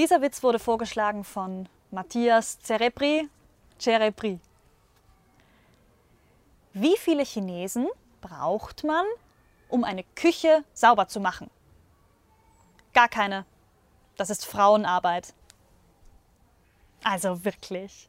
Dieser Witz wurde vorgeschlagen von Matthias Cerebri. Cerebri. Wie viele Chinesen braucht man, um eine Küche sauber zu machen? Gar keine. Das ist Frauenarbeit. Also wirklich.